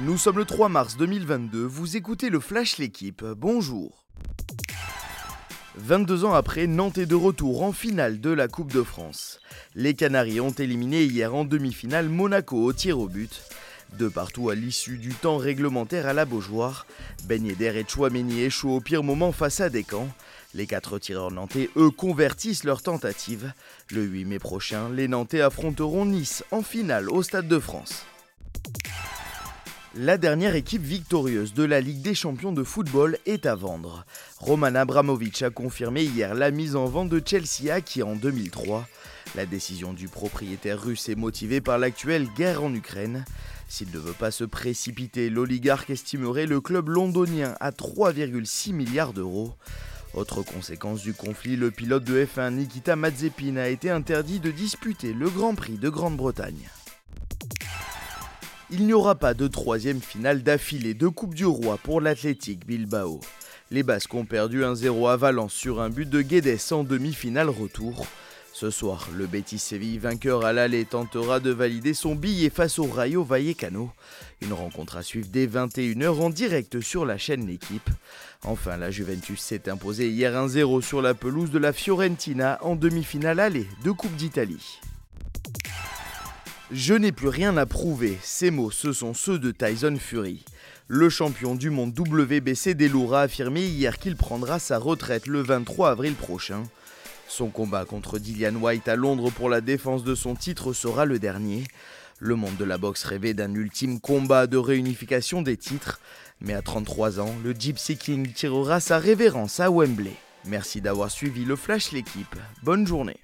Nous sommes le 3 mars 2022, vous écoutez le Flash L'équipe, bonjour. 22 ans après, Nantes de retour en finale de la Coupe de France. Les Canaries ont éliminé hier en demi-finale Monaco au tir au but. De partout à l'issue du temps réglementaire à la Beaujoire, Ben et Chouameni échouent au pire moment face à Descamps. Les quatre tireurs nantais, eux, convertissent leur tentative. Le 8 mai prochain, les Nantais affronteront Nice en finale au Stade de France. La dernière équipe victorieuse de la Ligue des champions de football est à vendre. Roman Abramovich a confirmé hier la mise en vente de Chelsea qui en 2003. La décision du propriétaire russe est motivée par l'actuelle guerre en Ukraine. S'il ne veut pas se précipiter, l'oligarque estimerait le club londonien à 3,6 milliards d'euros. Autre conséquence du conflit, le pilote de F1 Nikita Mazepin a été interdit de disputer le Grand Prix de Grande-Bretagne. Il n'y aura pas de troisième finale d'affilée de Coupe du Roi pour l'Athletic Bilbao. Les Basques ont perdu 1-0 à Valence sur un but de Guedes en demi-finale retour. Ce soir, le Betis Séville, vainqueur à l'aller, tentera de valider son billet face au Rayo Vallecano. Une rencontre à suivre dès 21h en direct sur la chaîne L'équipe. Enfin, la Juventus s'est imposée hier 1-0 sur la pelouse de la Fiorentina en demi-finale aller de Coupe d'Italie. Je n'ai plus rien à prouver, ces mots ce sont ceux de Tyson Fury. Le champion du monde WBC des a affirmé hier qu'il prendra sa retraite le 23 avril prochain. Son combat contre Dillian White à Londres pour la défense de son titre sera le dernier. Le monde de la boxe rêvait d'un ultime combat de réunification des titres, mais à 33 ans, le Gypsy King tirera sa révérence à Wembley. Merci d'avoir suivi le Flash l'équipe. Bonne journée.